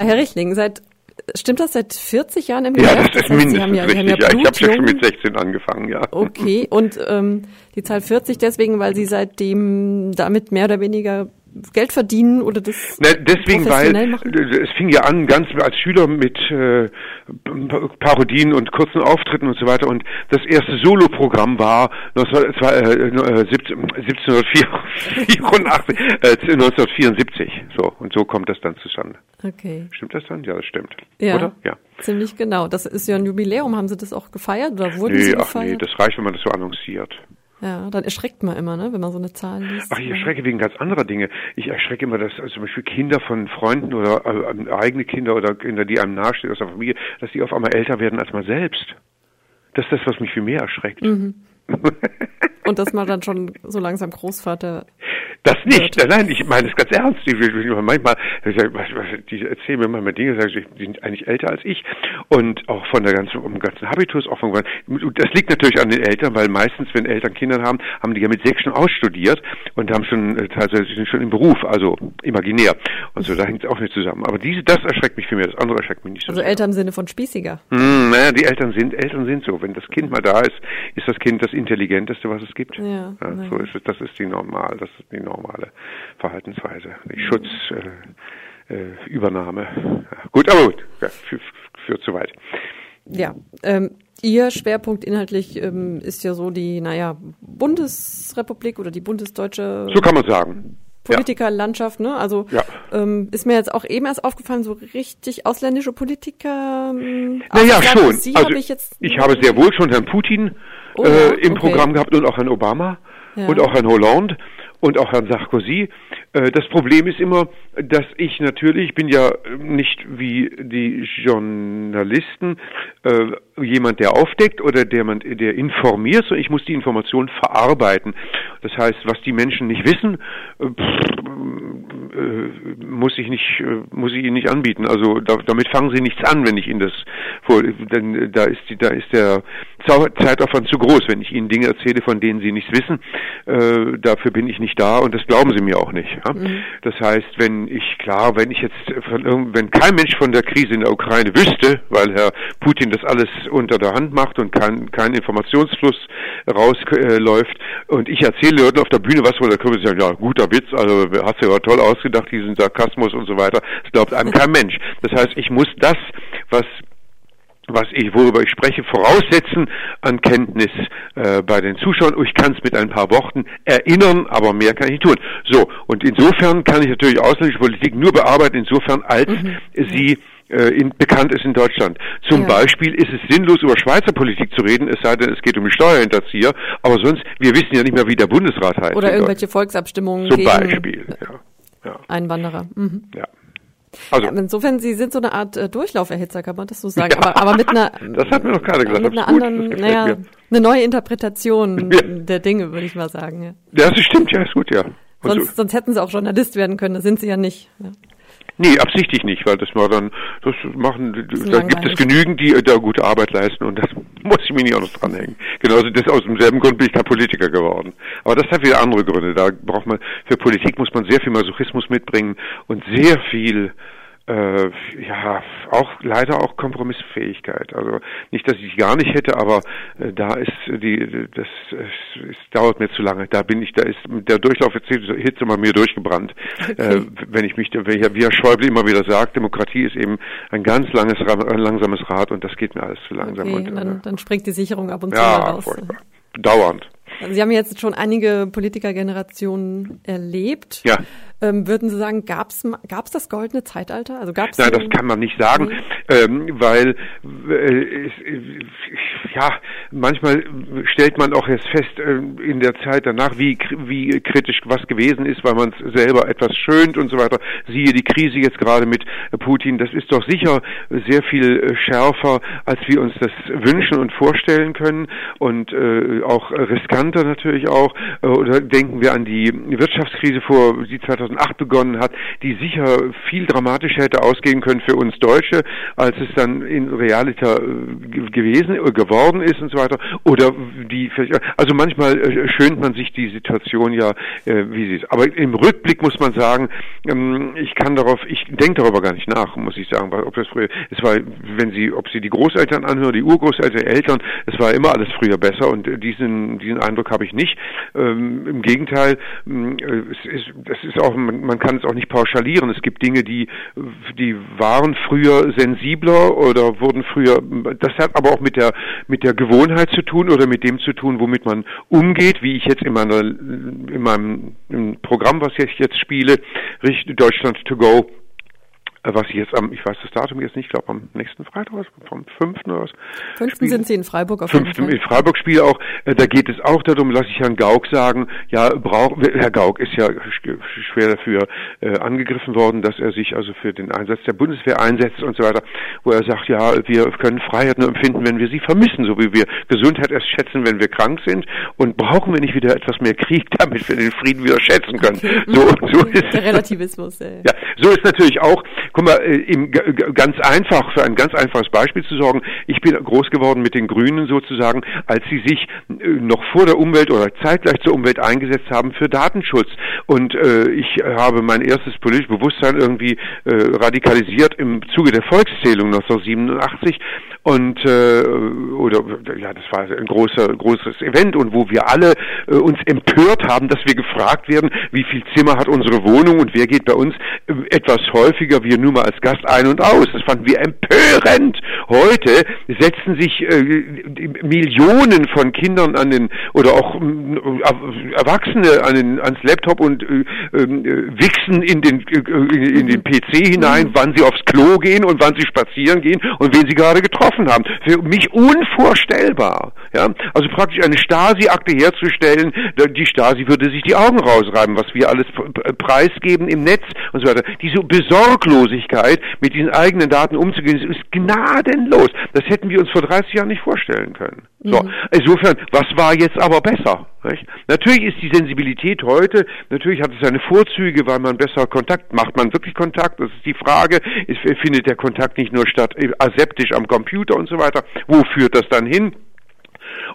Herr Richling, seit Stimmt das seit 40 Jahren im Ja, das ist heißt, Sie mindestens haben ja, Sie richtig. haben ja, Ja, ich habe ja schon mit 16 angefangen, ja. Okay, und ähm, die Zahl 40 deswegen, weil Sie seitdem damit mehr oder weniger Geld verdienen oder das Ne, deswegen, weil professionell machen? äh, es fing ja an ganz als Schüler mit äh, Parodien und kurzen Auftritten und so weiter und das erste Soloprogramm war 19, es war, äh, äh, 17 1784, äh, 1974 so und so kommt das dann zustande. Okay, Stimmt das dann? Ja, das stimmt. ja, Oder? Ja. ziemlich genau. Das ist ja ein Jubiläum. Haben Sie das auch gefeiert oder wurden Nee, Sie ach nee, gefeiert? das reicht, wenn man das so annonciert. Ja, dann erschreckt man immer, ne, wenn man so eine Zahl liest. Ach, ich erschrecke wegen ganz anderer Dinge. Ich erschrecke immer, dass also zum Beispiel Kinder von Freunden oder äh, eigene Kinder oder Kinder, die einem nahestehen aus der Familie, dass die auf einmal älter werden als man selbst. Das ist das, was mich viel mehr erschreckt. Mhm. Und dass man dann schon so langsam Großvater Das nicht, nein, nein, ich meine es ganz ernst. Ich, ich, manchmal, ich die erzählen mir manchmal Dinge, sagen, sie, die sind eigentlich älter als ich und auch von der ganzen, vom ganzen Habitus, auch von, das liegt natürlich an den Eltern, weil meistens, wenn Eltern Kinder haben, haben die ja mit sechs schon ausstudiert und haben schon, äh, teilweise sind schon im Beruf, also imaginär und so, da hängt es auch nicht zusammen. Aber diese, das erschreckt mich viel mehr, das andere erschreckt mich nicht so Also sehr. älter im Sinne von spießiger. Hm, naja, die Eltern sind, Eltern sind so. Wenn das Kind mal da ist, ist das Kind das Intelligenteste, was es gibt. Ja, na so ja. ist es, das ist die normal, das ist die normale Verhaltensweise. Die Schutz, äh, äh, Übernahme. Ja, gut, aber gut, ja, führt, zu weit. Ja, ähm, Ihr Schwerpunkt inhaltlich ähm, ist ja so die, naja, Bundesrepublik oder die bundesdeutsche So kann man sagen. Politikerlandschaft, ne? Also Ja. ähm, ist mir jetzt auch eben erst aufgefallen, so richtig ausländische Politiker. Ähm, Naja, schon. Sie also habe ich jetzt. ich habe sehr wohl schon Herrn Putin Oh äh, im okay. Programm gehabt und auch Herrn Obama Ja. und auch Herrn Hollande und auch Herrn Sarkozy. Äh, das Problem ist immer, dass ich natürlich, ich bin ja nicht wie die Journalisten äh, jemand, der aufdeckt oder der, man, der informiert, sondern ich muss die Information verarbeiten. Das heißt, was die Menschen nicht wissen, äh, pff, äh, muss ich nicht, äh, muss ich ihnen nicht anbieten. Also da, damit fangen sie nichts an, wenn ich ihnen das vor, denn da ist die, da ist der Zeitaufwand zu groß, wenn ich ihnen Dinge erzähle, von denen sie nichts wissen. Äh, dafür bin ich nicht da und das glauben sie mir auch nicht. Ja? Das heißt, wenn ich klar, wenn ich jetzt von wenn kein Mensch von der Krise in der Ukraine wüsste, weil Herr Putin das alles unter der Hand macht und kein, kein Informationsfluss rausläuft und ich erzähle Leuten auf der Bühne was, da können sie sagen, ja, guter Witz, also hast du ja toll ausgedacht, diesen Sarkasmus und so weiter. Das glaubt einem kein Mensch. Das heißt, ich muss das, was was ich, worüber ich spreche, voraussetzen an Kenntnis äh, bei den Zuschauern. Ich kann es mit ein paar Worten erinnern, aber mehr kann ich nicht tun. So, und insofern kann ich natürlich ausländische Politik nur bearbeiten, insofern als sie äh, in, bekannt ist in Deutschland. Zum Ja. Beispiel ist es sinnlos, über Schweizer Politik zu reden, es sei denn, es geht um die Steuerhinterzieher, aber sonst, wir wissen ja nicht mehr, wie der Bundesrat heißt. oder irgendwelche Volksabstimmungen. Zum Beispiel, ja. ja, Einwanderer. Mhm. ja. Also, Ja, insofern, Sie sind so eine Art äh, Durchlauferhitzer, kann man das so sagen. Ja. Aber, aber mit einer, Das hat mir noch keiner gesagt, mit einer gut, anderen, naja, mir. eine neue Interpretation Ja. der Dinge, würde ich mal sagen. Ja. ja, das stimmt, ja, ist gut, ja. Und so- Sonst, sonst hätten Sie auch Journalist werden können, das sind Sie ja nicht. Nee, absichtlich nicht, weil das war dann, das machen, da gibt es genügend, die da gute Arbeit leisten und das muss ich mir nicht auch noch dranhängen. Genauso das aus demselben Grund bin ich kein Politiker geworden. Aber das hat wieder andere Gründe. Da braucht man, für Politik muss man sehr viel Masochismus mitbringen und sehr viel, äh, ja, auch leider auch Kompromissfähigkeit. Also nicht, dass ich gar nicht hätte, aber äh, da ist die, das, es, dauert mir zu lange. Da bin ich, da ist der Durchlauf jetzt Hitze mal mir durchgebrannt. Äh, wenn ich mich, wie Herr Schäuble immer wieder sagt, Demokratie ist eben ein ganz langes, ein langsames Rad und das geht mir alles zu langsam. Okay, und, dann, äh, dann springt die Sicherung ab und zu mal raus. furchtbar. Dauernd. Sie haben jetzt schon einige Politikergenerationen erlebt. Ja. Ähm, würden Sie sagen, gab's gab's das goldene Zeitalter? Also gab's Nein, das kann man nicht sagen, ähm, weil äh, es, äh, ja manchmal stellt man auch erst fest äh, in der Zeit danach, wie wie kritisch was gewesen ist, weil man es selber etwas schönt und so weiter. Siehe die Krise jetzt gerade mit Putin, das ist doch sicher sehr viel äh, schärfer, als wir uns das wünschen und vorstellen können und äh, auch riskant interessanter natürlich auch. Äh, oder denken wir an die Wirtschaftskrise vor, die 2008 begonnen hat, die sicher viel dramatischer hätte ausgehen können für uns Deutsche, als es dann in Realita äh, gewesen äh, geworden ist und so weiter. Oder die, also manchmal schönt man sich die Situation ja, wie sie ist. Aber im Rückblick muss man sagen, ähm, ich kann darauf, ich denke darüber gar nicht nach, muss ich sagen, ob das früher, es war, wenn Sie, ob Sie die Großeltern anhören, die Urgroßeltern, Eltern, es war immer alles früher besser und diesen, diesen Eindruck habe ich nicht. Ähm, Im Gegenteil, ähm, es ist, das ist auch, man, man kann es auch nicht pauschalieren. Es gibt Dinge, die, die waren früher sensibler oder wurden früher, das hat aber auch mit der, mit der Gewohnheit zu tun oder mit dem zu tun, womit man umgeht, wie ich jetzt in meiner, in meinem Programm, was ich jetzt spiele, Deutschland to go, was ich jetzt am, ich weiß das Datum jetzt nicht, ich glaube am nächsten Freitag, vom 5. oder was. 5. sind Sie in Freiburg auf 5. in Freiburg spiele auch, äh, da geht es auch darum, lasse ich Herrn Gauck sagen, ja, braucht, Herr Gauck ist ja schwer dafür äh, angegriffen worden, dass er sich also für den Einsatz der Bundeswehr einsetzt und so weiter, wo er sagt, ja, wir können Freiheit nur empfinden, wenn wir sie vermissen, so wie wir Gesundheit erst schätzen, wenn wir krank sind und brauchen wir nicht wieder etwas mehr Krieg, damit wir den Frieden wieder schätzen können. Okay. So, so ist der Relativismus. Ey. Ja, so ist natürlich auch guck mal, im, äh, ganz einfach, für ein ganz einfaches Beispiel zu sorgen. Ich bin groß geworden mit den Grünen sozusagen, als sie sich äh, noch vor der Umwelt oder zeitgleich zur Umwelt eingesetzt haben für Datenschutz. Und äh, ich habe mein erstes politisches Bewusstsein irgendwie äh, radikalisiert im Zuge der Volkszählung 1987 und äh, oder ja, das war ein großer großes Event und wo wir alle äh, uns empört haben, dass wir gefragt werden, wie viel Zimmer hat unsere Wohnung und wer geht bei uns äh, etwas häufiger, wir nur mal als Gast ein und aus. Das fanden wir empörend. Heute setzen sich äh, Millionen von Kindern an den oder auch äh, Erwachsene an den ans Laptop und äh, ähm, äh, wichsen in den äh, in den PC hinein, wann sie aufs Klo gehen und wann sie spazieren gehen und wen sie gerade getroffen haben. Für mich unvorstellbar. Ja, also praktisch eine Stasi-Akte herzustellen, die Stasi würde sich die Augen rausreiben, was wir alles preisgeben im Netz und so weiter. Diese Besorglosigkeit, mit diesen eigenen Daten umzugehen, ist gnadenlos. Das hätten wir uns vor 30 Jahren nicht vorstellen können. So, mhm. insofern, was war jetzt aber besser? Nicht? Natürlich ist die Sensibilität heute, natürlich hat es seine Vorzüge, weil man besser Kontakt, macht man wirklich Kontakt? Das ist die Frage. Es findet der Kontakt nicht nur statt aseptisch am Computer und so weiter. Wo führt das dann hin?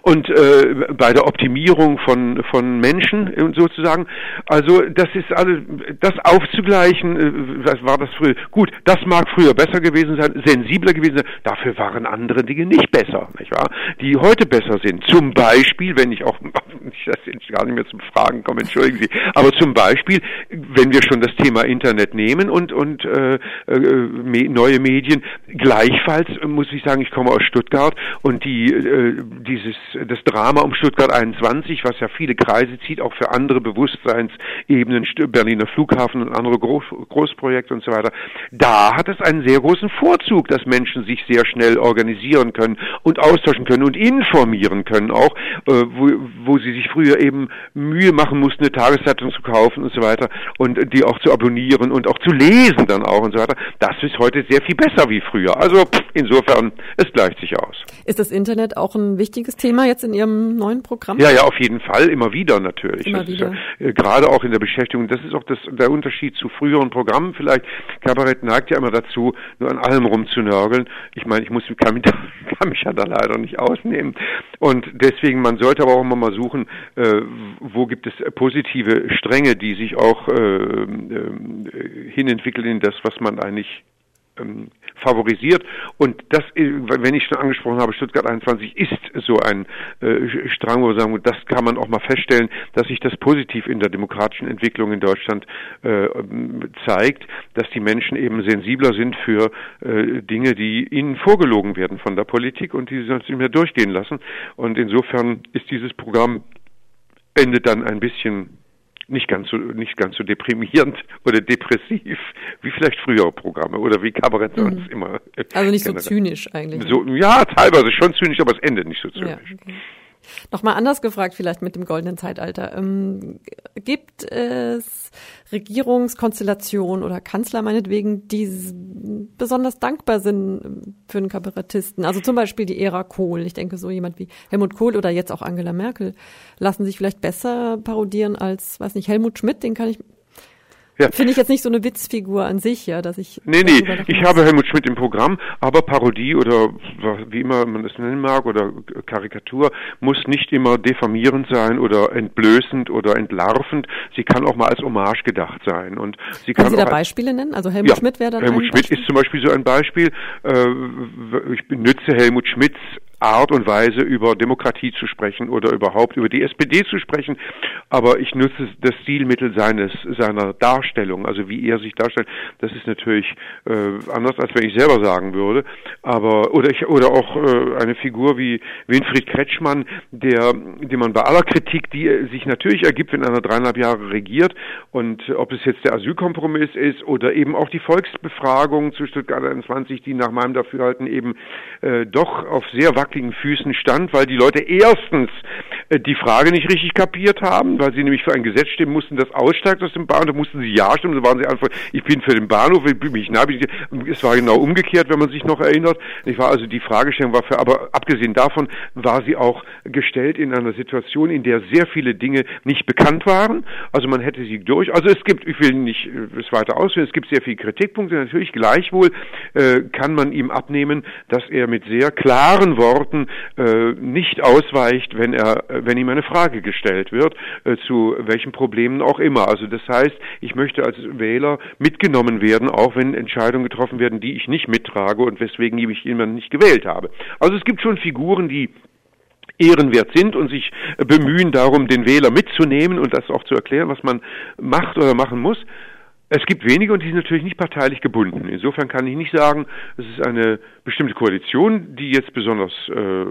Und äh, bei der Optimierung von von Menschen äh, sozusagen. Also das ist alles, das aufzugleichen, äh, was war das früher? Gut, das mag früher besser gewesen sein, sensibler gewesen sein. Dafür waren andere Dinge nicht besser, nicht wahr? Die heute besser sind. Zum Beispiel, wenn ich auch ich das jetzt gar nicht mehr zum Fragen komme, entschuldigen Sie, aber zum Beispiel, wenn wir schon das Thema Internet nehmen und und äh, äh, neue Medien, gleichfalls muss ich sagen, ich komme aus Stuttgart und die äh, dieses das Drama um Stuttgart 21, was ja viele Kreise zieht, auch für andere Bewusstseinsebenen, Berliner Flughafen und andere Groß, Großprojekte und so weiter. Da hat es einen sehr großen Vorzug, dass Menschen sich sehr schnell organisieren können und austauschen können und informieren können auch, äh, wo, wo sie sich früher eben Mühe machen mussten, eine Tageszeitung zu kaufen und so weiter und die auch zu abonnieren und auch zu lesen dann auch und so weiter. Das ist heute sehr viel besser wie früher. Also insofern, es gleicht sich aus. Ist das Internet auch ein wichtiges Thema? Thema jetzt in Ihrem neuen Programm? Ja, ja, auf jeden Fall, immer wieder natürlich. Immer wieder. Ja, äh, gerade auch in der Beschäftigung. Das ist auch das, der Unterschied zu früheren Programmen vielleicht. Kabarett neigt ja immer dazu, nur an allem rumzunörgeln. Ich meine, ich muss, kann, mich, kann mich ja da leider nicht ausnehmen. Und deswegen, man sollte aber auch immer mal suchen, äh, wo gibt es positive Stränge, die sich auch äh, äh, hinentwickeln in das, was man eigentlich ähm, favorisiert. Und das, äh, wenn ich schon angesprochen habe, Stuttgart 21 ist so ein äh, Strang, wo wir sagen, das kann man auch mal feststellen, dass sich das positiv in der demokratischen Entwicklung in Deutschland äh, zeigt, dass die Menschen eben sensibler sind für äh, Dinge, die ihnen vorgelogen werden von der Politik und die sie sonst nicht mehr durchgehen lassen. Und insofern ist dieses Programm endet dann ein bisschen nicht ganz so nicht ganz so deprimierend oder depressiv wie vielleicht frühere Programme oder wie Kabarett mhm. sonst immer. Also nicht generell. so zynisch eigentlich. So, ja, teilweise schon zynisch, aber es endet nicht so zynisch. Ja, okay. Nochmal anders gefragt, vielleicht mit dem goldenen Zeitalter. Ähm, gibt es Regierungskonstellationen oder Kanzler meinetwegen, die besonders dankbar sind für einen Kabarettisten? Also zum Beispiel die Ära Kohl. Ich denke, so jemand wie Helmut Kohl oder jetzt auch Angela Merkel lassen sich vielleicht besser parodieren als, weiß nicht, Helmut Schmidt, den kann ich ja. Finde ich jetzt nicht so eine Witzfigur an sich, ja, dass ich. Nee, nee, ich habe Helmut Schmidt im Programm, aber Parodie oder wie immer man es nennen mag oder Karikatur muss nicht immer diffamierend sein oder entblößend oder entlarvend. Sie kann auch mal als Hommage gedacht sein. Und sie kann Sie da Beispiele nennen? Also Helmut ja, Schmidt wäre dann Helmut Schmidt Beispiel? ist zum Beispiel so ein Beispiel. Äh, ich benutze Helmut Schmidts Art und Weise über Demokratie zu sprechen oder überhaupt über die SPD zu sprechen, aber ich nutze das Stilmittel seines seiner Darstellung, also wie er sich darstellt. Das ist natürlich äh, anders, als wenn ich selber sagen würde. Aber oder ich oder auch äh, eine Figur wie Winfried Kretschmann, der, den man bei aller Kritik, die sich natürlich ergibt, wenn einer dreieinhalb Jahre regiert und ob es jetzt der Asylkompromiss ist oder eben auch die Volksbefragung zu Stuttgart 21, die nach meinem Dafürhalten eben äh, doch auf sehr wackeligen wackeligen Füßen stand, weil die Leute erstens äh, die Frage nicht richtig kapiert haben, weil sie nämlich für ein Gesetz stimmen mussten, das aussteigt aus dem Bahnhof, da mussten sie ja stimmen, so waren sie einfach, ich bin für den Bahnhof, ich bin mich nah, es war genau umgekehrt, wenn man sich noch erinnert. Ich war also die Fragestellung war für, aber abgesehen davon war sie auch gestellt in einer Situation, in der sehr viele Dinge nicht bekannt waren. Also man hätte sie durch, also es gibt, ich will nicht äh, es weiter ausführen, es gibt sehr viele Kritikpunkte, natürlich gleichwohl äh, kann man ihm abnehmen, dass er mit sehr klaren Worten Worten äh, nicht ausweicht, wenn er, wenn ihm eine Frage gestellt wird, äh, zu welchen Problemen auch immer. Also das heißt, ich möchte als Wähler mitgenommen werden, auch wenn Entscheidungen getroffen werden, die ich nicht mittrage und weswegen ich jemanden nicht gewählt habe. Also es gibt schon Figuren, die ehrenwert sind und sich bemühen darum, den Wähler mitzunehmen und das auch zu erklären, was man macht oder machen muss. Es gibt wenige und die sind natürlich nicht parteilich gebunden. Insofern kann ich nicht sagen, es ist eine bestimmte Koalition, die jetzt besonders äh,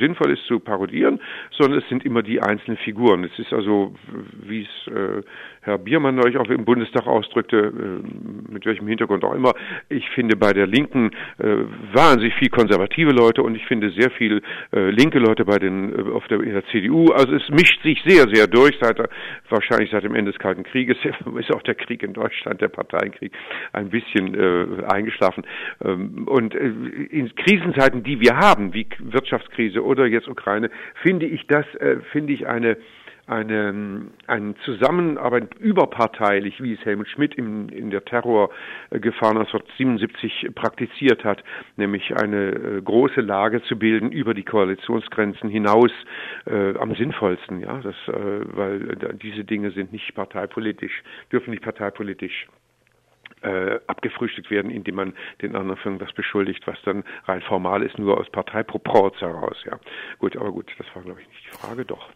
sinnvoll ist zu parodieren, sondern es sind immer die einzelnen Figuren. Es ist also, wie es äh, Herr Biermann neulich auch im Bundestag ausdrückte, äh, mit welchem Hintergrund auch immer, ich finde bei der Linken äh, wahnsinnig viel konservative Leute und ich finde sehr viel äh, linke Leute bei den äh, auf der, in der CDU. Also es mischt sich sehr, sehr durch, seit wahrscheinlich seit dem Ende des Kalten Krieges ist auch der Krieg in Deutschland, der Parteienkrieg, ein bisschen äh, eingeschlafen. Ähm, und äh, in Krisenzeiten, die wir haben, wie Wirtschaftskrise oder jetzt Ukraine, finde ich das, äh, finde ich eine eine, eine Zusammenarbeit überparteilich, wie es Helmut Schmidt in, in der Terrorgefahr 1977 praktiziert hat, nämlich eine äh, große Lage zu bilden über die Koalitionsgrenzen hinaus äh, am sinnvollsten, ja, das, äh, weil äh, diese Dinge sind nicht parteipolitisch, dürfen nicht parteipolitisch äh, abgefrühstückt werden, indem man den anderen für irgendwas beschuldigt, was dann rein formal ist, nur aus Parteiproporz heraus. Ja, gut, aber gut, das war glaube ich nicht die Frage, doch.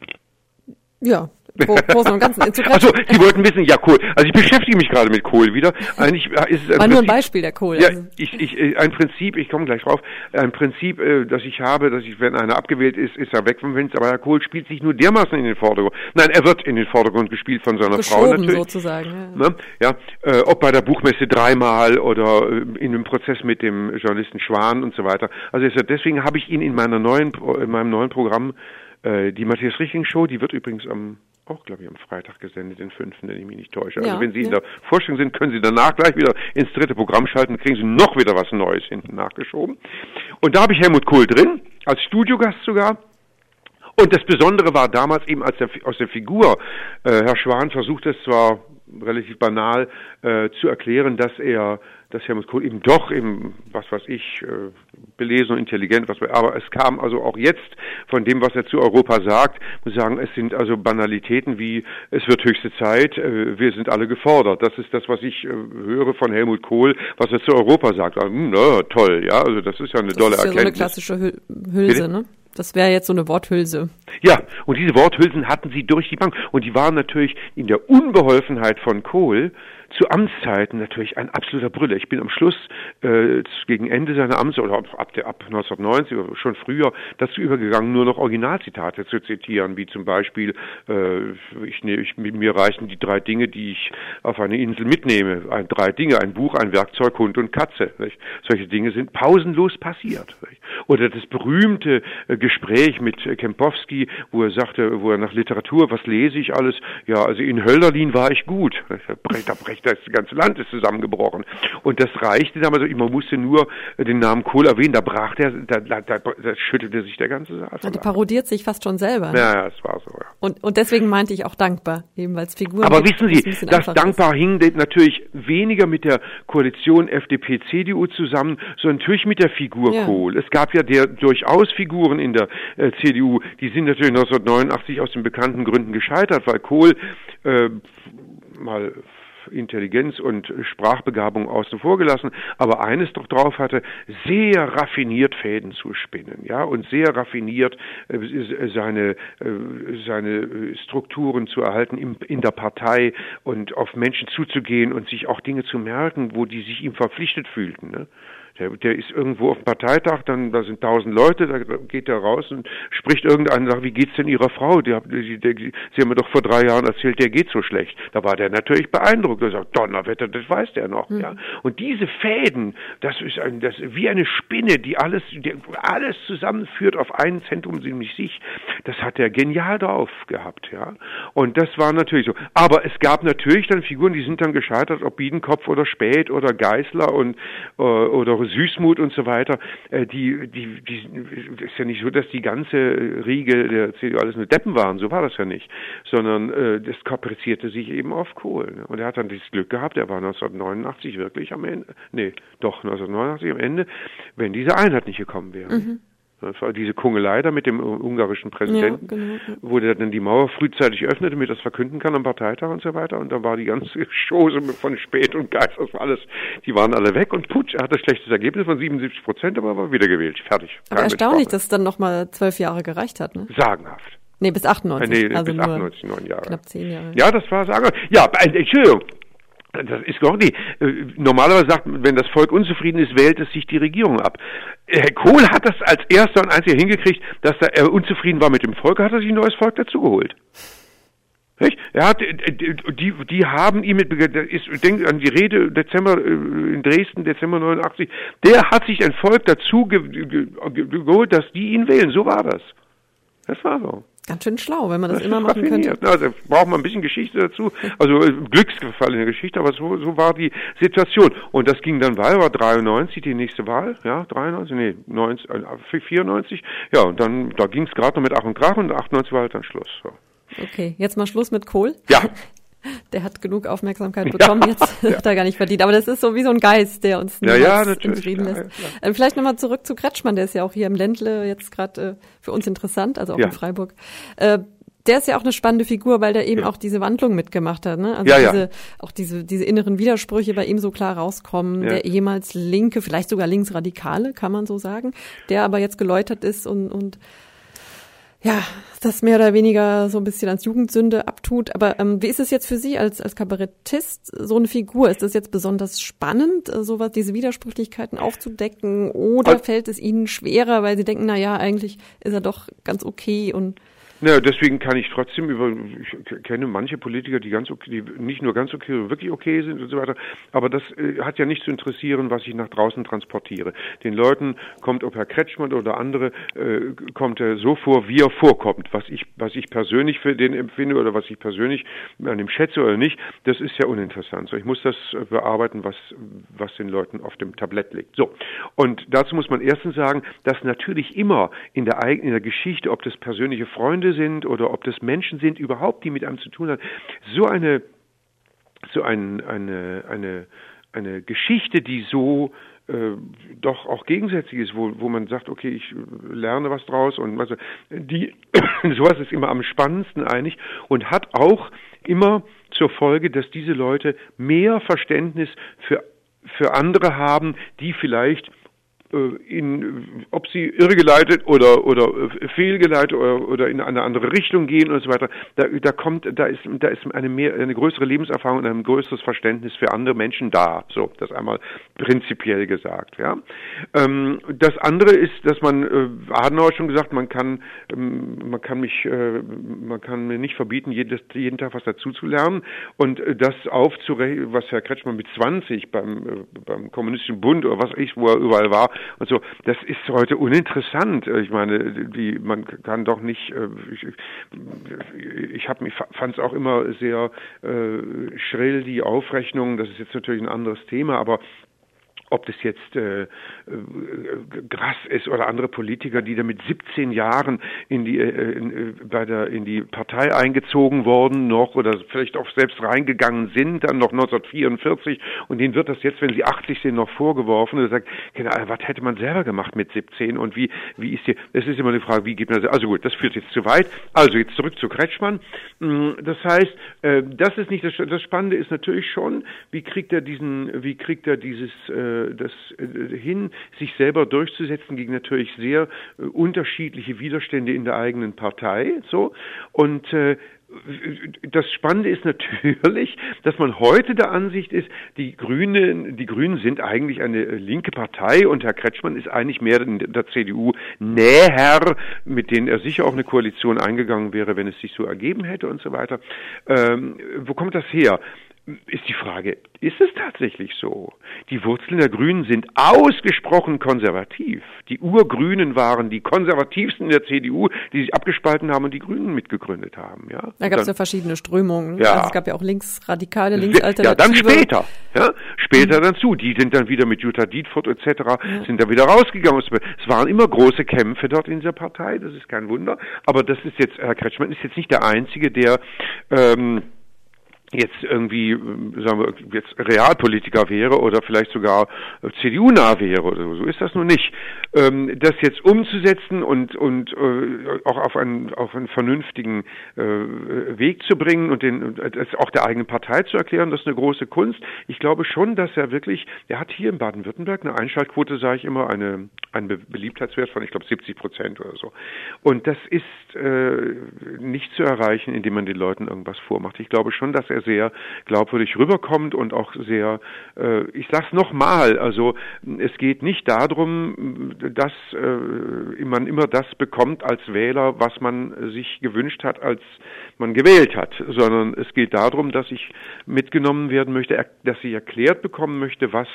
Ja, Großen und Ganzen. Also, Sie wollten wissen, ja, Kohl. Also ich beschäftige mich gerade mit Kohl wieder. Eigentlich ist es ein War Prinzip, nur ein Beispiel der Kohl. Ja, also. ich, ich, äh, ein Prinzip, ich komme gleich drauf, ein Prinzip, äh, das ich habe, dass ich, wenn einer abgewählt ist, ist er weg vom Fenster, aber Herr Kohl spielt sich nur dermaßen in den Vordergrund. Nein, er wird in den Vordergrund gespielt von seiner Frau natürlich. sozusagen. Ja, ne? ja äh, ob bei der Buchmesse dreimal oder in dem Prozess mit dem Journalisten Schwan und so weiter. Also deswegen habe ich ihn in meiner neuen, in meinem neuen Programm äh, die Matthias Richting Show, die wird übrigens am auch, glaube ich, am Freitag gesendet, den fünften, wenn ich mich nicht täusche. Also ja, wenn Sie ja. in der Vorstellung sind, können Sie danach gleich wieder ins dritte Programm schalten, kriegen Sie noch wieder was Neues hinten nachgeschoben. Und da habe ich Helmut Kohl drin, als Studiogast sogar. Und das Besondere war damals eben als der, aus der Figur, äh, Herr Schwan versucht es zwar relativ banal äh, zu erklären, dass er dass Helmut Kohl eben doch eben, was weiß ich, äh, belesen und intelligent, was, aber es kam also auch jetzt von dem, was er zu Europa sagt, muss sagen, es sind also Banalitäten wie, es wird höchste Zeit, äh, wir sind alle gefordert. Das ist das, was ich äh, höre von Helmut Kohl, was er zu Europa sagt. Also, mh, na, toll, ja, also das ist ja eine das tolle ist ja Erkenntnis. So eine klassische Hülse, ne? Das wäre jetzt so eine Worthülse. Ja, und diese Worthülsen hatten sie durch die Bank. Und die waren natürlich in der Unbeholfenheit von Kohl zu Amtszeiten natürlich ein absoluter Brüller. Ich bin am Schluss äh, gegen Ende seiner Amts oder ab, ab 1990 oder schon früher dazu übergegangen, nur noch Originalzitate zu zitieren, wie zum Beispiel äh, ich, ne, ich, mir reichen die drei Dinge, die ich auf eine Insel mitnehme. Ein, drei Dinge, ein Buch, ein Werkzeug, Hund und Katze. Nicht? Solche Dinge sind pausenlos passiert. Nicht? Oder das berühmte äh, Gespräch mit Kempowski, wo er sagte, wo er nach Literatur, was lese ich alles? Ja, also in Hölderlin war ich gut. Da brecht das ganze Land ist zusammengebrochen. Und das reichte damals, man musste nur den Namen Kohl erwähnen, da brach der, da, da, da, da schüttelte sich der ganze Saal. Die parodiert sich fast schon selber. Ne? Ja, ja, es war so, ja. Und, und deswegen meinte ich auch dankbar, eben weil es Figuren Aber wissen Sie, das dankbar ist. hing natürlich weniger mit der Koalition FDP-CDU zusammen, sondern natürlich mit der Figur ja. Kohl. Es gab ja der durchaus Figuren in der äh, CDU, die sind natürlich 1989 aus den bekannten Gründen gescheitert, weil Kohl äh, mal Intelligenz und Sprachbegabung außen vor gelassen, aber eines doch drauf hatte, sehr raffiniert Fäden zu spinnen, ja, und sehr raffiniert äh, seine, äh, seine Strukturen zu erhalten in, in der Partei und auf Menschen zuzugehen und sich auch Dinge zu merken, wo die sich ihm verpflichtet fühlten. Ne? Der, der ist irgendwo auf dem Parteitag, dann da sind tausend Leute, da geht er raus und spricht irgendeiner, sagt, wie geht's denn Ihrer Frau? Die, die, die, Sie haben mir doch vor drei Jahren erzählt, der geht so schlecht. Da war der natürlich beeindruckt. Er sagt, Donnerwetter, das weiß der noch. Mhm. Ja. Und diese Fäden, das ist ein, das wie eine Spinne, die alles, die alles zusammenführt auf ein Zentrum, nämlich sich. Das hat er genial drauf gehabt, ja. Und das war natürlich so. Aber es gab natürlich dann Figuren, die sind dann gescheitert, ob Biedenkopf oder Spät oder Geißler und äh, oder Süßmut und so weiter, äh, die, die, die, ist ja nicht so, dass die ganze Riege der CDU alles nur Deppen waren, so war das ja nicht, sondern äh, das kaprizierte sich eben auf Kohl. Ne? Und er hat dann dieses Glück gehabt, er war 1989 wirklich am Ende, nee, doch 1989 am Ende, wenn diese Einheit nicht gekommen wäre. Mhm. Das war diese Kungelei da mit dem ungarischen Präsidenten, ja, genau, wo der dann die Mauer frühzeitig öffnete, damit das verkünden kann am Parteitag und so weiter. Und dann war die ganze Chose von Spät und Geist, das war alles, die waren alle weg und putsch, er hatte schlechtes Ergebnis von 77 Prozent, aber war wiedergewählt, fertig. Aber erstaunlich, dass es dann nochmal zwölf Jahre gereicht hat, ne? Sagenhaft. Nee, bis 98. Äh, nee, also bis 98, neun Jahre. Knapp zehn Jahre. Ja, das war sagenhaft. Ja, Entschuldigung, das ist doch nicht. Äh, normalerweise sagt man, wenn das Volk unzufrieden ist, wählt es sich die Regierung ab. Herr Kohl hat das als erster und einziger hingekriegt, dass er unzufrieden war mit dem Volk, hat er sich ein neues Volk dazugeholt. Er hat, äh, die, die haben ihm mit, ist, denkt an die Rede Dezember äh, in Dresden, Dezember 89, der hat sich ein Volk dazu geholt, dass die ihn wählen. So war das. Das war so. Ganz schön schlau, wenn man das, das immer machen könnte. Also braucht man ein bisschen Geschichte dazu. Also äh, Glücksgefall in der Geschichte, aber so, so war die Situation. Und das ging dann weiter, war 93 die nächste Wahl, ja, 93, nee, 90, 94. Ja, und dann, da ging es gerade noch mit Ach und Krach und 98 war halt dann Schluss. So. Okay, jetzt mal Schluss mit Kohl. Ja. der hat genug Aufmerksamkeit bekommen, ja, jetzt ja. hat er gar nicht verdient. Aber das ist so wie so ein Geist, der uns ja, ja, in Frieden lässt. Ja, äh, Vielleicht nochmal zurück zu Kretschmann, der ist ja auch hier im Ländle jetzt gerade äh, für uns interessant, also auch in Freiburg. Äh, der ist ja auch eine spannende Figur, weil der eben auch diese Wandlung mitgemacht hat, ne? Also ja, diese, auch diese, diese inneren Widersprüche bei ihm so klar rauskommen. Der ehemals Linke, vielleicht sogar Linksradikale, kann man so sagen, der aber jetzt geläutert ist und, und ja, das mehr oder weniger so ein bisschen als Jugendsünde abtut. Aber ähm, wie ist es jetzt für Sie als, als Kabarettist, so eine Figur? Ist das jetzt besonders spannend, äh, sowas, diese Widersprüchlichkeiten aufzudecken? Oder fällt es Ihnen schwerer, weil Sie denken, na ja, eigentlich ist er doch ganz okay und naja, deswegen kann ich trotzdem über, ich kenne manche Politiker, die ganz okay, die nicht nur ganz okay, wirklich okay sind und so weiter, aber das äh, hat ja nicht zu interessieren, was ich nach draußen transportiere. Den Leuten kommt, ob Herr Kretschmann oder andere, äh, kommt er so vor, wie er vorkommt. Was ich, was ich persönlich für den empfinde oder was ich persönlich an dem schätze oder nicht, das ist ja uninteressant. So, ich muss das bearbeiten, was, was den Leuten auf dem Tablett liegt. So. Und dazu muss man erstens sagen, dass natürlich immer in der, in der Geschichte, ob das persönliche Freunde sind oder ob das Menschen sind, überhaupt, die mit einem zu tun haben, so eine, so ein, eine, eine, eine Geschichte, die so äh, doch auch gegensätzlich ist, wo, wo man sagt, okay, ich lerne was draus und also die sowas ist immer am spannendsten eigentlich und hat auch immer zur Folge, dass diese Leute mehr Verständnis für für andere haben, die vielleicht in, ob sie irregeleitet oder oder äh, fehlgeleitet oder, oder in eine andere Richtung gehen und so weiter. Da, da kommt, da ist, da ist eine mehr, eine größere Lebenserfahrung und ein größeres Verständnis für andere Menschen da. So, das einmal prinzipiell gesagt. Ja. Ähm, das andere ist, dass man, äh, Adenauer schon gesagt, man kann, ähm, man kann mich, äh, man kann mir nicht verbieten, jedes, jeden Tag was dazu zu lernen und äh, das aufzurechnen, was Herr Kretschmann mit 20 beim, äh, beim Kommunistischen Bund oder was ich, wo er überall war und so. Das ist heute uninteressant. Ich meine, die, man kann doch nicht. Äh, ich, ich habe mich fand es auch immer sehr äh, schrill die Aufrechnung. Das ist jetzt natürlich ein anderes Thema, aber ob das jetzt äh, äh, Grass ist oder andere Politiker, die da mit 17 Jahren in die äh, in, äh, bei der in die Partei eingezogen worden noch oder vielleicht auch selbst reingegangen sind, dann noch 1944 und denen wird das jetzt, wenn sie 80 sind, noch vorgeworfen und sagt, was hätte man selber gemacht mit 17 und wie wie ist hier? Es ist immer eine Frage, wie geht man das? Also gut, das führt jetzt zu weit. Also jetzt zurück zu Kretschmann. Mm, das heißt, äh, das ist nicht das, das Spannende ist natürlich schon, wie kriegt er diesen, wie kriegt er dieses äh, äh, das äh, hin, sich selber durchzusetzen gegen natürlich sehr äh, unterschiedliche Widerstände in der eigenen Partei. So und das Spannende ist natürlich, dass man heute der Ansicht ist, die Grünen, die Grünen sind eigentlich eine linke Partei und Herr Kretschmann ist eigentlich mehr der CDU näher, mit denen er sicher auch eine Koalition eingegangen wäre, wenn es sich so ergeben hätte und so weiter. Ähm, wo kommt das her? Ist die Frage, ist es tatsächlich so? Die Wurzeln der Grünen sind ausgesprochen konservativ. Die Urgrünen waren die konservativsten der CDU, die sich abgespalten haben und die Grünen mitgegründet haben. Ja? Da gab es ja verschiedene Strömungen. Ja. Also es gab ja auch linksradikale, linksalternative. Ja, dann später. Ja? Später mhm. dann zu. Die sind dann wieder mit Jutta Dietfurt etc. Ja. sind da wieder rausgegangen. Es waren immer große Kämpfe dort in dieser Partei, das ist kein Wunder. Aber das ist jetzt, Herr Kretschmann ist jetzt nicht der Einzige, der ähm, jetzt irgendwie, sagen wir, jetzt Realpolitiker wäre oder vielleicht sogar CDU-nah wäre oder so. So ist das nun nicht. Ähm, das jetzt umzusetzen und, und äh, auch auf einen, auf einen vernünftigen äh, Weg zu bringen und den, das auch der eigenen Partei zu erklären, das ist eine große Kunst. Ich glaube schon, dass er wirklich, er hat hier in Baden-Württemberg eine Einschaltquote, sage ich immer, eine, einen Beliebtheitswert von, ich glaube, 70 Prozent oder so. Und das ist äh, nicht zu erreichen, indem man den Leuten irgendwas vormacht. Ich glaube schon, dass er sehr glaubwürdig rüberkommt und auch sehr, äh, ich sag's nochmal, also es geht nicht darum, dass äh, man immer das bekommt als Wähler, was man sich gewünscht hat, als man gewählt hat, sondern es geht darum, dass ich mitgenommen werden möchte, dass ich erklärt bekommen möchte, was,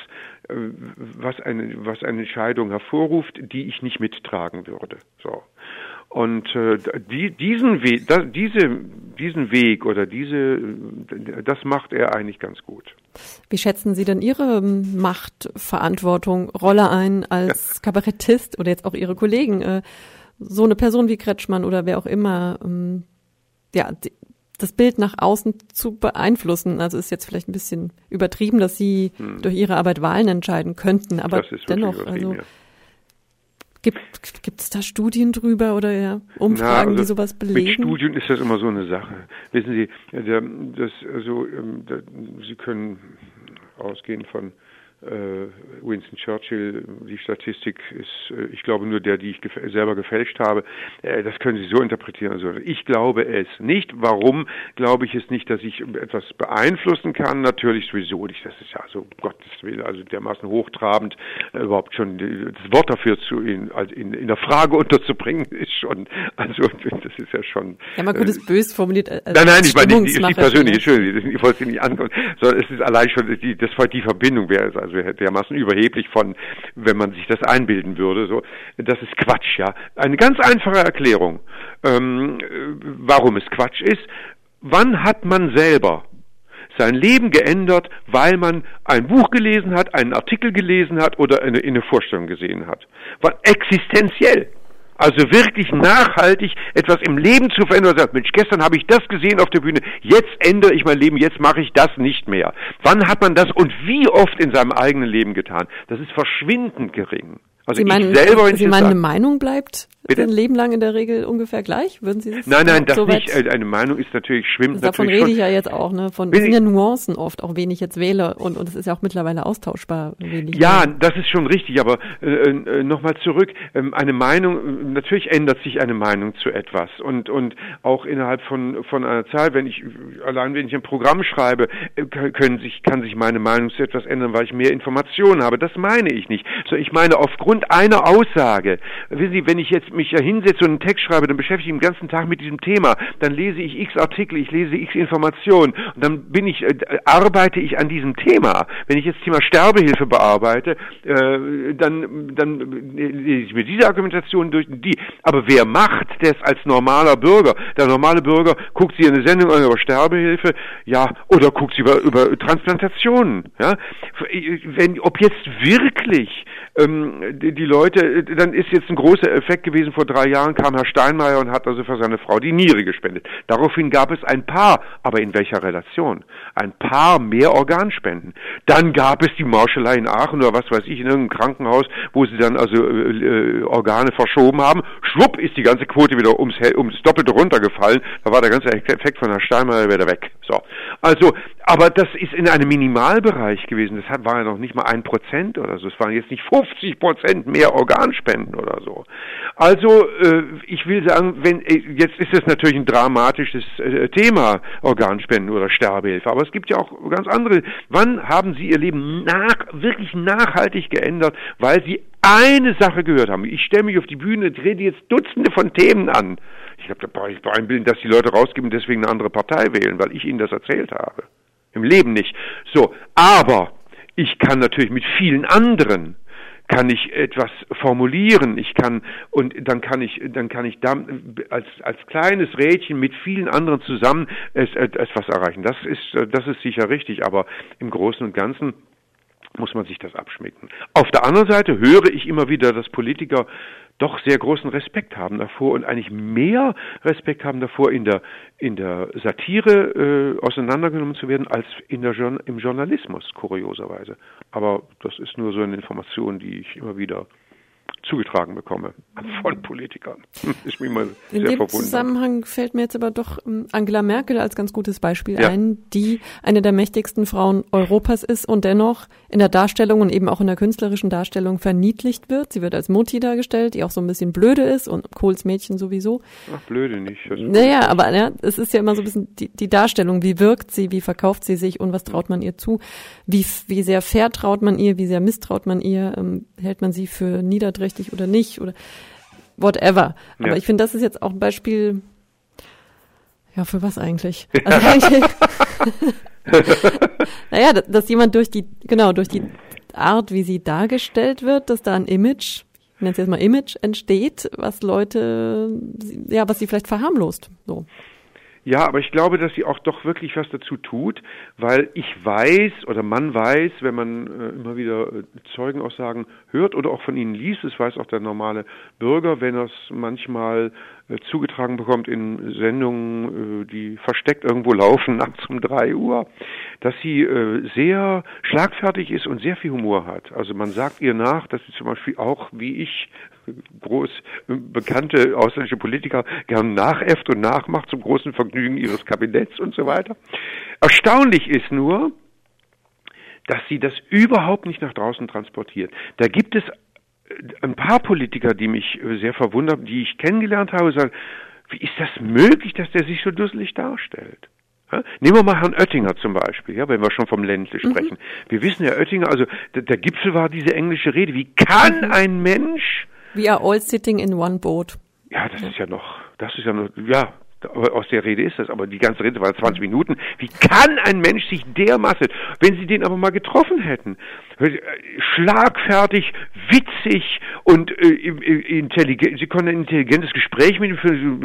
äh, was, eine, was eine Entscheidung hervorruft, die ich nicht mittragen würde. So. Und äh, die, diesen Weg, da, diese, diesen Weg oder diese, das macht er eigentlich ganz gut. Wie schätzen Sie denn Ihre Macht, Verantwortung, Rolle ein als ja. Kabarettist oder jetzt auch Ihre Kollegen? Äh, so eine Person wie Kretschmann oder wer auch immer, ähm, ja, die, das Bild nach außen zu beeinflussen. Also ist jetzt vielleicht ein bisschen übertrieben, dass Sie hm. durch Ihre Arbeit Wahlen entscheiden könnten, aber dennoch, also. Ja Gibt es da Studien drüber oder ja, Umfragen, Na, also die sowas belegen? Mit Studien ist das immer so eine Sache. Wissen Sie, der, das, also, ähm, der, Sie können ausgehen von Winston Churchill, die Statistik ist, äh, ich glaube nur der, die ich gef selber gefälscht habe. Äh, das können Sie so interpretieren. Also ich glaube es nicht. Warum glaube ich es nicht, dass ich etwas beeinflussen kann? Natürlich sowieso nicht. Das ist ja so Gottes Willen, also dermaßen hochtrabend, äh, überhaupt schon das Wort dafür zu in, also in, in der Frage unterzubringen, ist schon, also das ist ja schon. Ja, man könnte es bös formuliert. Also nein, nein, ich meine nicht, nicht persönlich, Entschuldigung, ich wollte Sie nicht ankommen, sondern es ist allein schon die, das die Verbindung wäre es also also dermaßen überheblich von, wenn man sich das einbilden würde. So, das ist Quatsch, ja. Eine ganz einfache Erklärung, ähm, warum es Quatsch ist. Wann hat man selber sein Leben geändert, weil man ein Buch gelesen hat, einen Artikel gelesen hat oder eine, eine Vorstellung gesehen hat? War existenziell. Also wirklich nachhaltig etwas im Leben zu verändern. Sagt, Mensch, gestern habe ich das gesehen auf der Bühne, jetzt ändere ich mein Leben, jetzt mache ich das nicht mehr. Wann hat man das und wie oft in seinem eigenen Leben getan? Das ist verschwindend gering. Also Sie meinen, selber, Sie meinen, eine Meinung bleibt Bitte? ein Leben lang in der Regel ungefähr gleich? Würden Sie das Nein, nein, das so nicht. Äh, eine Meinung ist natürlich schwimmt Davon natürlich rede ich ja jetzt auch, ne? Von sind ja Nuancen oft, auch wen ich jetzt wähle und und es ist ja auch mittlerweile austauschbar. ja, wähle. das ist schon richtig. Aber äh, äh, nochmal zurück: ähm, Eine Meinung, natürlich ändert sich eine Meinung zu etwas und und auch innerhalb von von einer Zahl. Wenn ich allein wenn ich ein Programm schreibe, äh, können sich kann sich meine Meinung zu etwas ändern, weil ich mehr Informationen habe. Das meine ich nicht. So, ich meine aufgrund einer Aussage. Wissen Sie, wenn ich jetzt mich da hinsetze und einen Text schreibe, dann beschäftige ich mich den ganzen Tag mit diesem Thema. Dann lese ich x Artikel, ich lese x Informationen und dann bin ich, äh, arbeite ich an diesem Thema. Wenn ich jetzt das Thema Sterbehilfe bearbeite, äh, dann, dann lese ich mir diese Argumentation durch die. Aber wer macht das als normaler Bürger? Der normale Bürger guckt sich eine Sendung an über Sterbehilfe, ja, oder guckt sie über, über Transplantationen, ja. Wenn, ob jetzt wirklich ähm, die, die Leute, dann ist jetzt ein großer Effekt gewesen, vor drei Jahren kam Herr Steinmeier und hat also für seine Frau die Niere gespendet. Daraufhin gab es ein paar, aber in welcher Relation? Ein paar mehr Organspenden. Dann gab es die Marschalei in Aachen oder was weiß ich, in irgendeinem Krankenhaus, wo sie dann also äh, äh, Organe verschoben haben. Schwupp ist die ganze Quote wieder ums, ums Doppelte runtergefallen. Da war der ganze Effekt von Herrn Steinmeier wieder weg. So. Also, aber das ist in einem Minimalbereich gewesen. Das war ja noch nicht mal ein Prozent oder so. Es waren jetzt nicht 50 Prozent mehr Organspenden oder so. Also, äh, ich will sagen, wenn, äh, jetzt ist es natürlich ein dramatisches äh, Thema, Organspenden oder Sterbehilfe. Aber es gibt ja auch ganz andere. Wann haben Sie Ihr Leben nach, wirklich nachhaltig geändert, weil Sie eine Sache gehört haben? Ich stelle mich auf die Bühne, rede jetzt Dutzende von Themen an. Ich habe da ich einbilden, dass die Leute rausgeben und deswegen eine andere Partei wählen, weil ich ihnen das erzählt habe. Im Leben nicht. So, aber ich kann natürlich mit vielen anderen kann ich etwas formulieren, ich kann und dann kann ich dann kann ich da als als kleines Rädchen mit vielen anderen zusammen es, etwas erreichen. Das ist das ist sicher richtig, aber im Großen und Ganzen muss man sich das abschmecken. Auf der anderen Seite höre ich immer wieder, dass Politiker doch sehr großen Respekt haben davor und eigentlich mehr Respekt haben davor, in der, in der Satire äh, auseinandergenommen zu werden, als in der, im Journalismus, kurioserweise. Aber das ist nur so eine Information, die ich immer wieder zugetragen bekomme von Politikern. Ich bin mal sehr In dem verwundert. Zusammenhang fällt mir jetzt aber doch ähm, Angela Merkel als ganz gutes Beispiel ja. ein, die eine der mächtigsten Frauen Europas ist und dennoch in der Darstellung und eben auch in der künstlerischen Darstellung verniedlicht wird. Sie wird als Mutti dargestellt, die auch so ein bisschen blöde ist und Kohls Mädchen sowieso. Ach, blöde nicht. Naja, aber ja, es ist ja immer so ein bisschen die, die Darstellung. Wie wirkt sie, wie verkauft sie sich und was traut man ihr zu? Wie, wie sehr vertraut man ihr, wie sehr misstraut man ihr? Ähm, hält man sie für niederträchtig? Richtig oder nicht oder whatever. Aber ja. ich finde, das ist jetzt auch ein Beispiel, ja, für was eigentlich? Also eigentlich naja, dass, dass jemand durch die, genau, durch die Art, wie sie dargestellt wird, dass da ein Image, ich nenne es jetzt mal Image, entsteht, was Leute, ja, was sie vielleicht verharmlost. So. Ja, aber ich glaube, dass sie auch doch wirklich was dazu tut, weil ich weiß oder man weiß, wenn man äh, immer wieder äh, Zeugenaussagen hört oder auch von ihnen liest, das weiß auch der normale Bürger, wenn er es manchmal zugetragen bekommt in Sendungen, äh, die versteckt irgendwo laufen, nachts um drei Uhr, dass sie äh, sehr schlagfertig ist und sehr viel Humor hat. Also man sagt ihr nach, dass sie zum Beispiel auch, wie ich, groß bekannte ausländische Politiker gern nachäfft und nachmacht zum großen Vergnügen ihres Kabinetts und so weiter. Erstaunlich ist nur, dass sie das überhaupt nicht nach draußen transportiert. Da gibt es ein paar Politiker, die mich sehr verwundern, die ich kennengelernt habe, sagen, wie ist das möglich, dass der sich so dusselig darstellt? Ja? Nehmen wir mal Herrn Oettinger zum Beispiel, ja, wenn wir schon vom Ländle mhm. sprechen. Mhm. Wir wissen ja, Oettinger, also der, der, Gipfel war diese englische Rede. Wie kann mhm. ein Mensch We are all sitting in one boat. Ja, das ist ja noch, das ist ja noch, ja, aus der Rede ist das, aber die ganze Rede war 20 Minuten. Wie kann ein Mensch sich dermaßen, wenn sie den aber mal getroffen hätten, schlagfertig, witzig und äh, intelligent, sie konnten ein intelligentes Gespräch mit ihm führen.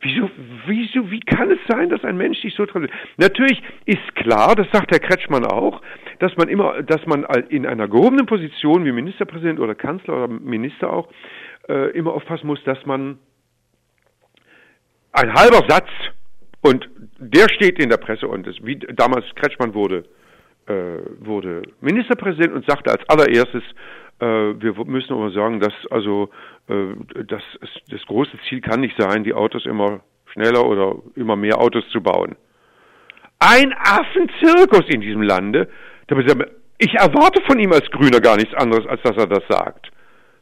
Wieso, wieso, wie kann es sein, dass ein Mensch sich so transportiert? Natürlich ist klar, das sagt Herr Kretschmann auch, dass man immer, dass man in einer gehobenen Position wie Ministerpräsident oder Kanzler oder Minister auch äh, immer aufpassen muss, dass man ein halber Satz und der steht in der Presse und das, wie damals Kretschmann wurde, äh, wurde Ministerpräsident und sagte als allererstes, Äh, wir müssen aber sagen, dass also äh, das, das große Ziel kann nicht sein, die Autos immer schneller oder immer mehr Autos zu bauen. Ein Affenzirkus in diesem Lande. Ich erwarte von ihm als Grüner gar nichts anderes, als dass er das sagt.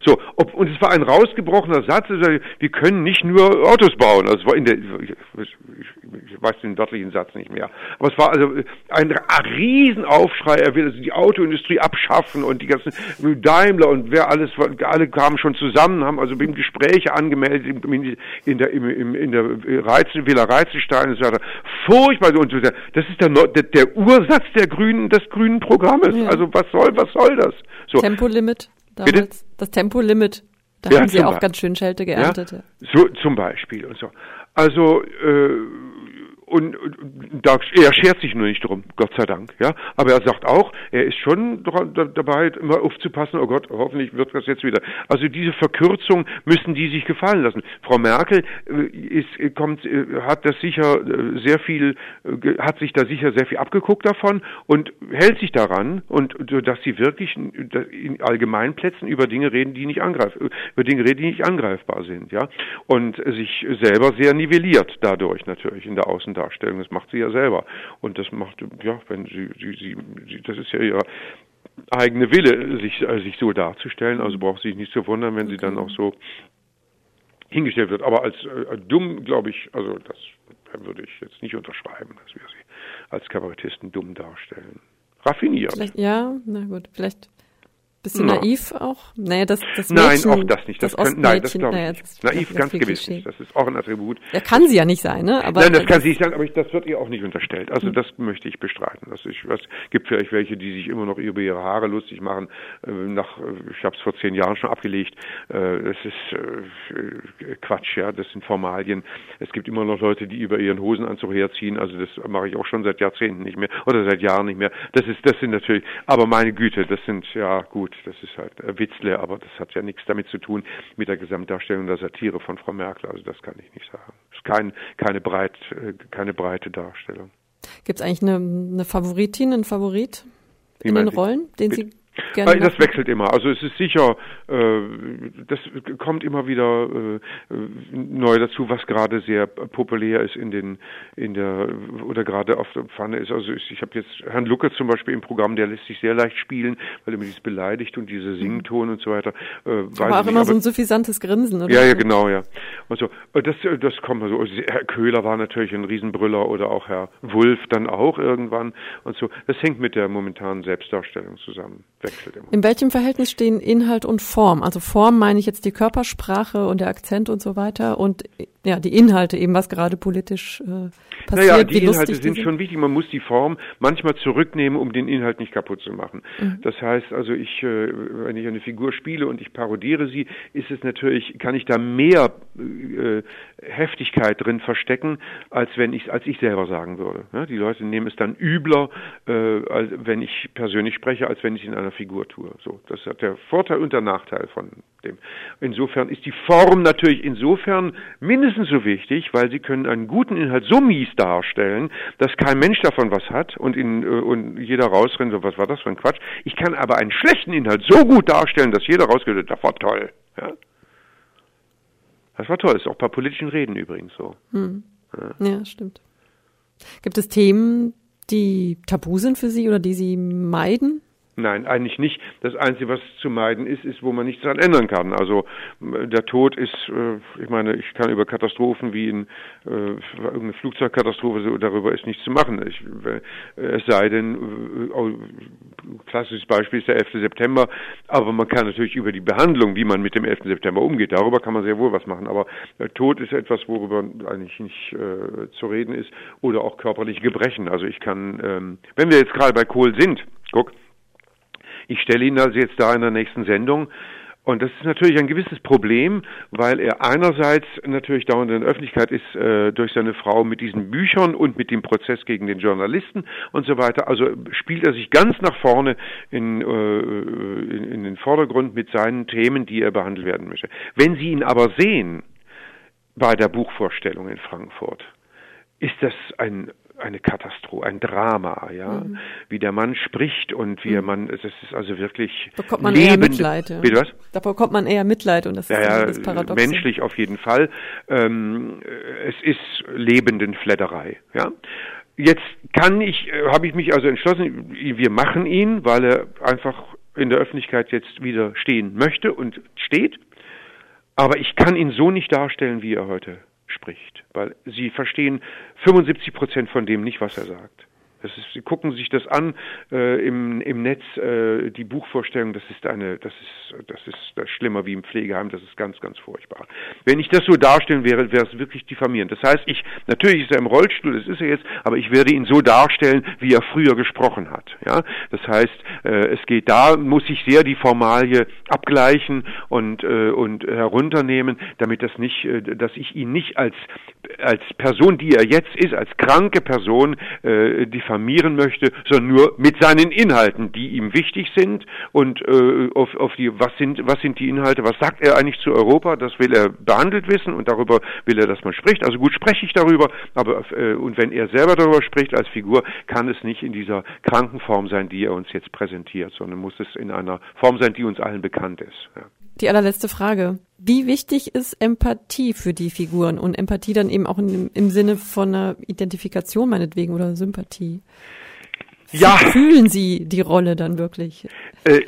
So, ob, und es war ein rausgebrochener Satz, also wir können nicht nur Autos bauen. Also es war in der, ich, ich weiß den wörtlichen Satz nicht mehr. Aber es war also ein, ein Riesenaufschrei, er will also die Autoindustrie abschaffen und die ganzen Daimler und wer alles, alle kamen schon zusammen, haben also im Gespräche angemeldet in, in der, in, in der Reizen, Villa Reizenstein und so weiter. Furchtbar. Und das ist der, der, der Ursatz der Grünen, des grünen Programmes. Ja. Also was soll, was soll das? So. Tempolimit damals. Bitte? Das Tempolimit. Da ja, haben sie auch ganz schön Schelte geerntet. Ja, so zum Beispiel und so. Also äh, und, und da, er schert sich nur nicht drum, Gott sei Dank, ja. Aber er sagt auch, er ist schon dabei, immer aufzupassen, oh Gott, hoffentlich wird das jetzt wieder. Also diese Verkürzung müssen die sich gefallen lassen. Frau Merkel äh, ist, kommt, äh, hat das sicher äh, sehr viel, hat sich da sicher sehr viel abgeguckt davon und hält sich daran und, dass sie wirklich in Allgemeinplätzen über Dinge reden, die nicht angreif, über Dinge reden, die nicht angreifbar sind, ja. Und sich selber sehr nivelliert dadurch natürlich in der Außen Darstellung. Das macht sie ja selber. Und das macht, ja, wenn sie, sie, sie, sie das ist ja ihre eigene Wille, sich, äh, sich so darzustellen. Also braucht sie sich nicht zu wundern, wenn sie dann auch so hingestellt wird. Aber als äh, dumm, glaube ich, also das würde ich jetzt nicht unterschreiben, dass wir sie als Kabarettisten dumm darstellen. Raffiniert. Vielleicht, ja, na gut, vielleicht Bisschen no. naiv auch? Naja, das, das Mädchen, Nein, auch das nicht. Das, das können, nein, das glaube ich naja, nicht. Naiv ganz gewiss Klischee. nicht. Das ist auch ein Attribut. Ja, kann sie ja nicht sein, ne? Aber nein, das kann sie nicht sein, aber ich, das wird ihr auch nicht unterstellt. Also hm. das möchte ich bestreiten. Das ist, was gibt vielleicht welche, die sich immer noch über ihre Haare lustig machen. Äh, nach, äh, ich habe es vor zehn Jahren schon abgelegt. Äh, das ist Quatsch, ja. Das sind Formalien. Es gibt immer noch Leute, die über ihren Hosenanzug herziehen. Also das mache ich auch schon seit Jahrzehnten nicht mehr oder seit Jahren nicht mehr. Das ist, das sind natürlich. Aber meine Güte, das sind ja gut. Das ist halt Witzle, aber das hat ja nichts damit zu tun mit der Gesamtdarstellung der Satire von Frau Merkel. Also das kann ich nicht sagen. Es ist kein, keine, breit, äh, keine breite Darstellung. Gibt es eigentlich eine, eine Favoritin, einen Favorit in den Rollen, den Sie Gerne das machen. wechselt immer. Also es ist sicher, äh, das kommt immer wieder äh, neu dazu, was gerade sehr populär ist in den in der oder gerade auf der Pfanne ist. Also ich, ich habe jetzt Herrn Lucke zum Beispiel im Programm, der lässt sich sehr leicht spielen, weil er mir dieses beleidigt und diese. Sington und so weiter. Äh, aber auch immer so ein suffisantes Grinsen, oder? Ja, ja, genau, ja. Und so, äh, das das kommt also. Herr Köhler war natürlich ein Riesenbrüller oder auch Herr Wulff dann auch irgendwann und so. Das hängt mit der momentanen Selbstdarstellung zusammen wechselt immer. In welchem Verhältnis stehen Inhalt und Form? Also Form meine ich jetzt die Körpersprache und der Akzent und so weiter und ja, die Inhalte eben, was gerade politisch äh, passiert. Naja, die Inhalte sind, sind schon wichtig. Man muss die Form manchmal zurücknehmen, um den Inhalt nicht kaputt zu machen. Mhm. Das heißt also, ich, äh, wenn ich eine Figur spiele und ich parodiere sie, ist es natürlich, kann ich da mehr äh, Heftigkeit drin verstecken, als wenn ich, als ich selber sagen würde. Ja, die Leute nehmen es dann übler, äh, als wenn ich persönlich spreche, als wenn ich in einer Figur tue. So, das hat der Vorteil und der Nachteil von dem. Insofern ist die Form natürlich insofern mindestens so wichtig, weil sie können einen guten Inhalt so mies darstellen, dass kein Mensch davon was hat und, in, äh, und jeder rausrennt, so was war das für ein Quatsch. Ich kann aber einen schlechten Inhalt so gut darstellen, dass jeder rausgeht, das war toll. Ja? Das war toll, das ist auch bei politischen Reden übrigens so. Hm. Ja. ja, stimmt. Gibt es Themen, die tabu sind für Sie oder die Sie meiden? Nein, eigentlich nicht. Das Einzige, was zu meiden ist, ist, wo man nichts daran ändern kann. Also der Tod ist, äh, ich meine, ich kann über Katastrophen wie in äh, irgendeine Flugzeugkatastrophe, darüber ist nichts zu machen. Ich, äh, es sei denn, äh, klassisches Beispiel ist der 11. September, aber man kann natürlich über die Behandlung, wie man mit dem 11. September umgeht, darüber kann man sehr wohl was machen. Aber der Tod ist etwas, worüber eigentlich nicht äh, zu reden ist, oder auch körperliche Gebrechen. Also ich kann, ähm, wenn wir jetzt gerade bei Kohl sind, guck, ich stelle ihn also jetzt da in der nächsten Sendung. Und das ist natürlich ein gewisses Problem, weil er einerseits natürlich dauernd in der Öffentlichkeit ist äh, durch seine Frau mit diesen Büchern und mit dem Prozess gegen den Journalisten und so weiter. Also spielt er sich ganz nach vorne in, äh, in, in den Vordergrund mit seinen Themen, die er behandelt werden möchte. Wenn Sie ihn aber sehen bei der Buchvorstellung in Frankfurt, ist das ein eine Katastrophe, ein Drama, ja, mhm. wie der Mann spricht und wie mhm. man, es ist also wirklich da bekommt man lebend, eher Mitleid. Ja. Bitte was? Da bekommt man eher Mitleid und das ja, ist ja, das Paradox. Menschlich auf jeden Fall. Ähm, es ist lebenden Fledderei, ja. Jetzt kann ich, äh, habe ich mich also entschlossen, wir machen ihn, weil er einfach in der Öffentlichkeit jetzt wieder stehen möchte und steht. Aber ich kann ihn so nicht darstellen, wie er heute spricht, weil sie verstehen 75 Prozent von dem nicht, was er sagt. Das ist, Sie gucken sich das an äh, im, im Netz, äh, die Buchvorstellung, das ist eine, das ist, das ist das schlimmer wie im Pflegeheim, das ist ganz, ganz furchtbar. Wenn ich das so darstellen wäre, wäre es wirklich diffamierend. Das heißt, ich, natürlich ist er im Rollstuhl, das ist er jetzt, aber ich werde ihn so darstellen, wie er früher gesprochen hat. Ja, das heißt, äh, es geht da, muss ich sehr die Formalie abgleichen und äh, und herunternehmen, damit das nicht, äh, dass ich ihn nicht als als Person, die er jetzt ist, als kranke Person äh, diffamieren möchte, sondern nur mit seinen Inhalten, die ihm wichtig sind und äh, auf, auf die was sind was sind die Inhalte, was sagt er eigentlich zu Europa? Das will er behandelt wissen und darüber will er, dass man spricht. Also gut spreche ich darüber, aber äh, und wenn er selber darüber spricht als Figur, kann es nicht in dieser kranken Form sein, die er uns jetzt präsentiert, sondern muss es in einer Form sein, die uns allen bekannt ist. Ja. Die allerletzte Frage. Wie wichtig ist Empathie für die Figuren und Empathie dann eben auch in, im Sinne von einer Identifikation meinetwegen oder Sympathie? Ja. Fühlen Sie die Rolle dann wirklich? Äh,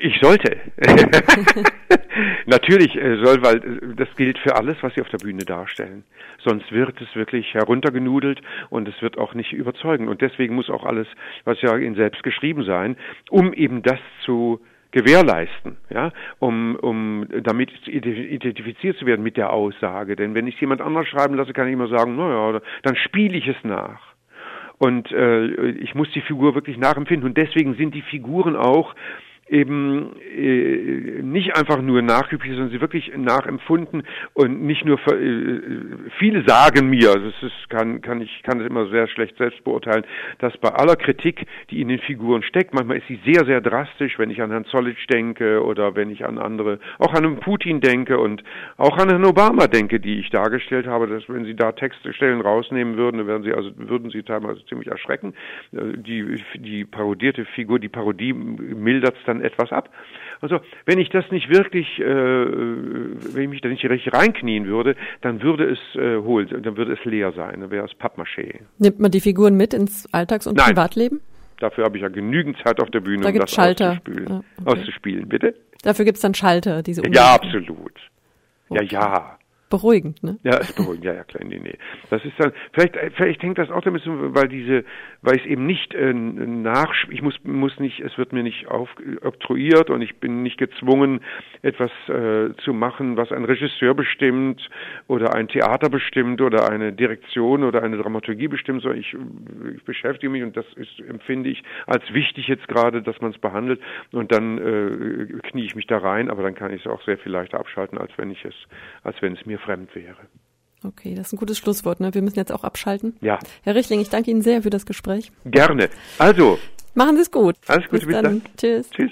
ich sollte. Natürlich äh, soll, weil äh, das gilt für alles, was Sie auf der Bühne darstellen. Sonst wird es wirklich heruntergenudelt und es wird auch nicht überzeugen. Und deswegen muss auch alles, was ja Ihnen selbst geschrieben sein, um eben das zu gewährleisten, ja, um, um damit identifiziert zu werden mit der Aussage. Denn wenn ich jemand anders schreiben lasse, kann ich immer sagen, naja, dann spiele ich es nach. Und äh, ich muss die Figur wirklich nachempfinden. Und deswegen sind die Figuren auch eben äh, nicht einfach nur nachgeübt, sondern sie wirklich nachempfunden und nicht nur äh, viele sagen mir, also es ist, kann kann ich kann es immer sehr schlecht selbst beurteilen, dass bei aller Kritik, die in den Figuren steckt, manchmal ist sie sehr sehr drastisch, wenn ich an Herrn Zollitsch denke oder wenn ich an andere, auch an Putin denke und auch an Herrn Obama denke, die ich dargestellt habe, dass wenn Sie da Textstellen rausnehmen würden, dann Sie also würden Sie teilweise ziemlich erschrecken. Äh, die die parodierte Figur, die Parodie mildert es dann dann etwas ab. Also wenn ich das nicht wirklich, äh, wenn ich mich da nicht richtig reinknien würde, dann würde es äh, hohl, dann würde es leer sein, dann wäre es Pappmaché. Nimmt man die Figuren mit ins Alltags- und Nein. Privatleben? Dafür habe ich ja genügend Zeit auf der Bühne, da um das Schalter. Auszuspielen, ja, okay. auszuspielen. Bitte? Dafür gibt es dann Schalter, diese Ja, absolut. Okay. Ja, ja beruhigend, ne? Ja, ist beruhigend, ja, ja, klar, nee, nee. Das ist dann, vielleicht, vielleicht hängt das auch damit zusammen, weil diese, weil ich eben nicht äh, nach, ich muss, muss nicht, es wird mir nicht aufoktroyiert und ich bin nicht gezwungen, etwas äh, zu machen, was ein Regisseur bestimmt oder ein Theater bestimmt oder eine Direktion oder eine Dramaturgie bestimmt, sondern ich, ich beschäftige mich und das ist, empfinde ich als wichtig jetzt gerade, dass man es behandelt und dann äh, knie ich mich da rein, aber dann kann ich es auch sehr viel leichter abschalten, als wenn ich es, als wenn es mir fremd wäre. Okay, das ist ein gutes Schlusswort. Ne? Wir müssen jetzt auch abschalten. Ja. Herr Richling, ich danke Ihnen sehr für das Gespräch. Gerne. Also. Machen Sie es gut. Alles Gute, bis, bis dann. dann. Tschüss. Tschüss.